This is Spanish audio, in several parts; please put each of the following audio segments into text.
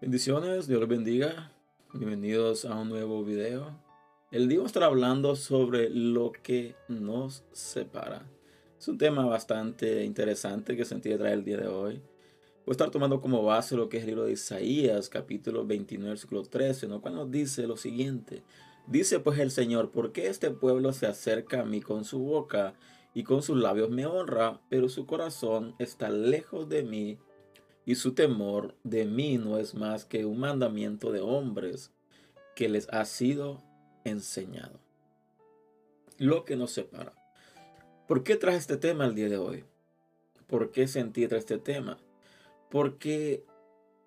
Bendiciones, Dios los bendiga. Bienvenidos a un nuevo video. El día vamos a estar hablando sobre lo que nos separa. Es un tema bastante interesante que sentí traer el día de hoy. Voy a estar tomando como base lo que es el libro de Isaías, capítulo 29, versículo 13, ¿no? cuando dice lo siguiente. Dice pues el Señor, ¿por qué este pueblo se acerca a mí con su boca y con sus labios me honra, pero su corazón está lejos de mí y su temor de mí no es más que un mandamiento de hombres que les ha sido enseñado. Lo que nos separa. ¿Por qué traje este tema el día de hoy? ¿Por qué sentí este tema? Porque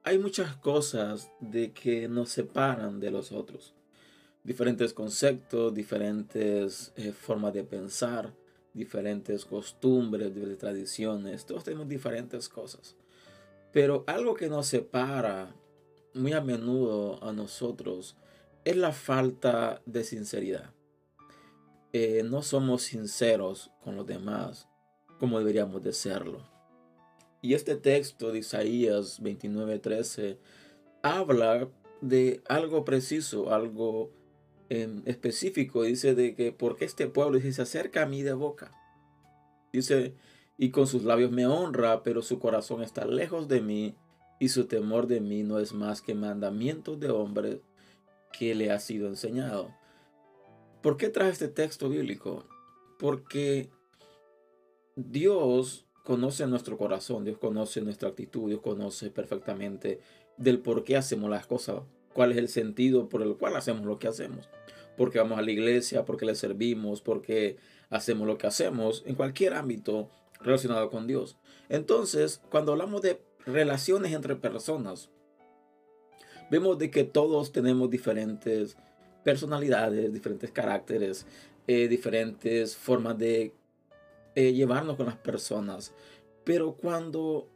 hay muchas cosas de que nos separan de los otros. Diferentes conceptos, diferentes eh, formas de pensar, diferentes costumbres, diferentes tradiciones. Todos tenemos diferentes cosas. Pero algo que nos separa muy a menudo a nosotros es la falta de sinceridad. Eh, no somos sinceros con los demás como deberíamos de serlo. Y este texto de Isaías 29:13 habla de algo preciso, algo en específico. Dice de que porque este pueblo se acerca a mí de boca. Dice, y con sus labios me honra, pero su corazón está lejos de mí y su temor de mí no es más que mandamientos de hombres que le ha sido enseñado. ¿Por qué traje este texto bíblico? Porque Dios conoce nuestro corazón, Dios conoce nuestra actitud, Dios conoce perfectamente del por qué hacemos las cosas, cuál es el sentido por el cual hacemos lo que hacemos. Porque vamos a la iglesia, porque le servimos, porque hacemos lo que hacemos en cualquier ámbito relacionado con Dios. Entonces, cuando hablamos de relaciones entre personas, vemos de que todos tenemos diferentes personalidades, diferentes caracteres, eh, diferentes formas de eh, llevarnos con las personas. Pero cuando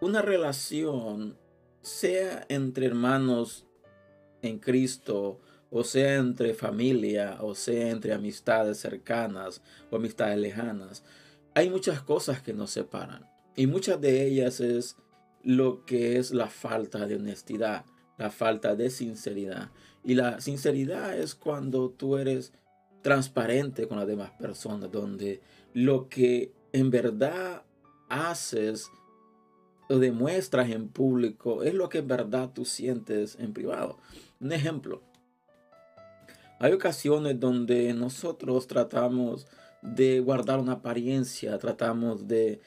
una relación, sea entre hermanos en Cristo, o sea entre familia, o sea entre amistades cercanas o amistades lejanas, hay muchas cosas que nos separan y muchas de ellas es lo que es la falta de honestidad, la falta de sinceridad. Y la sinceridad es cuando tú eres transparente con las demás personas, donde lo que en verdad haces o demuestras en público es lo que en verdad tú sientes en privado. Un ejemplo, hay ocasiones donde nosotros tratamos de guardar una apariencia, tratamos de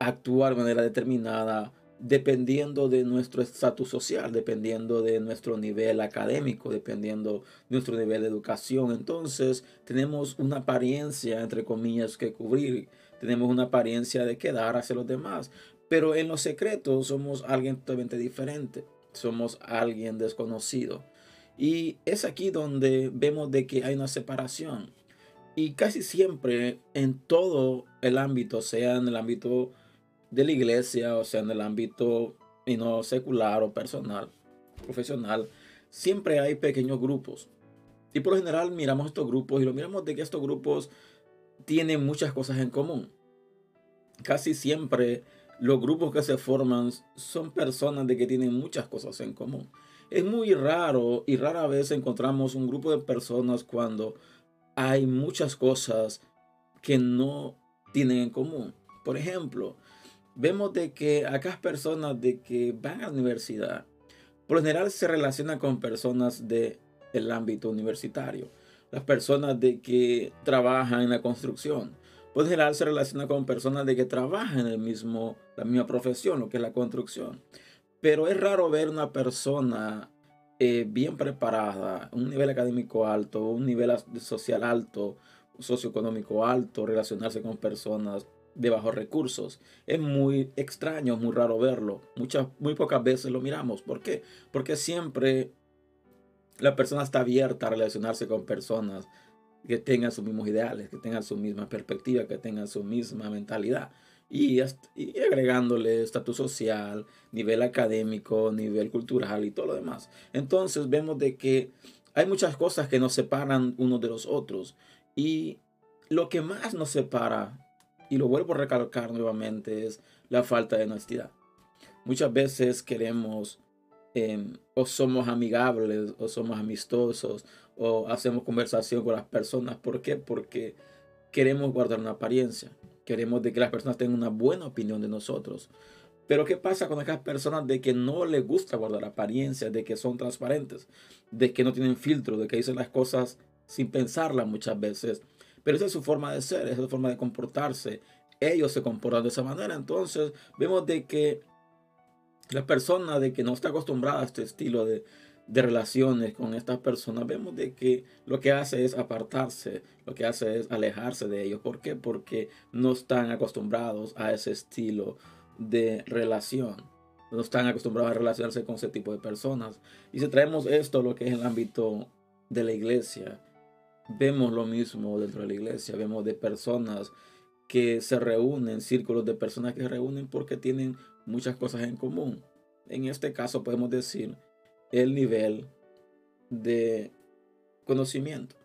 actuar de manera determinada dependiendo de nuestro estatus social, dependiendo de nuestro nivel académico, dependiendo de nuestro nivel de educación. Entonces tenemos una apariencia, entre comillas, que cubrir, tenemos una apariencia de quedar hacia los demás, pero en los secretos somos alguien totalmente diferente, somos alguien desconocido. Y es aquí donde vemos de que hay una separación. Y casi siempre en todo el ámbito, sea en el ámbito de la iglesia, o sea en el ámbito y no secular o personal, profesional, siempre hay pequeños grupos. Y por lo general miramos estos grupos y lo miramos de que estos grupos tienen muchas cosas en común. Casi siempre los grupos que se forman son personas de que tienen muchas cosas en común. Es muy raro y rara vez encontramos un grupo de personas cuando hay muchas cosas que no tienen en común. Por ejemplo, vemos de que acá personas de que van a la universidad, por lo general se relacionan con personas del el ámbito universitario. Las personas de que trabajan en la construcción. Por lo general se relaciona con personas de que trabajan en el mismo, la misma profesión, lo que es la construcción. Pero es raro ver una persona eh, bien preparada, un nivel académico alto, un nivel social alto, socioeconómico alto, relacionarse con personas de bajos recursos. Es muy extraño, muy raro verlo. Muchas, muy pocas veces lo miramos. ¿Por qué? Porque siempre la persona está abierta a relacionarse con personas que tengan sus mismos ideales, que tengan su misma perspectiva, que tengan su misma mentalidad y, agregándole estatus social, nivel académico, nivel cultural y todo lo demás. Entonces vemos de que hay muchas cosas que nos separan unos de los otros y lo que más nos separa y lo vuelvo a recalcar nuevamente, es la falta de honestidad. Muchas veces queremos em, o somos amigables o somos amistosos o hacemos conversación con las personas. ¿Por qué? Porque queremos guardar una apariencia. Queremos de que las personas tengan una buena opinión de nosotros. Pero ¿qué pasa con aquellas personas de que no les gusta guardar apariencias, de que son transparentes, de que no tienen filtro, de que dicen las cosas sin pensarlas muchas veces? Pero esa es su forma de ser, esa es su forma de comportarse. Ellos se comportan de esa manera. Entonces vemos de que la persona de que no está acostumbrada a este estilo de, de relaciones con estas personas, vemos de que lo que hace es apartarse, lo que hace es alejarse de ellos. ¿Por qué? Porque no están acostumbrados a ese estilo de relación. No están acostumbrados a relacionarse con ese tipo de personas. Y si traemos esto lo que es el ámbito de la iglesia, vemos lo mismo dentro de la iglesia. Vemos de personas que se reúnen, círculos de personas que se reúnen porque tienen muchas cosas en común. En este caso podemos decir el nivel de conocimiento.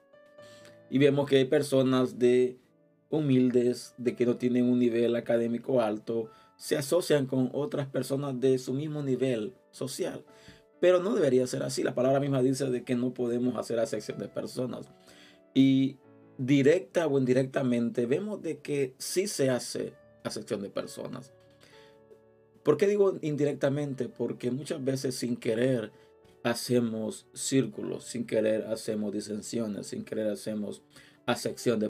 Y vemos que hay personas de humildes, de que no tienen un nivel académico alto, se asocian con otras personas de su mismo nivel social. Pero no debería ser así. La palabra misma dice de que no podemos hacer acepción de personas. Y directa o indirectamente vemos de que sí se hace acepción de personas. ¿Por qué digo indirectamente? Porque muchas veces sin querer hacemos círculos, sin querer hacemos disensiones, sin querer hacemos acepción de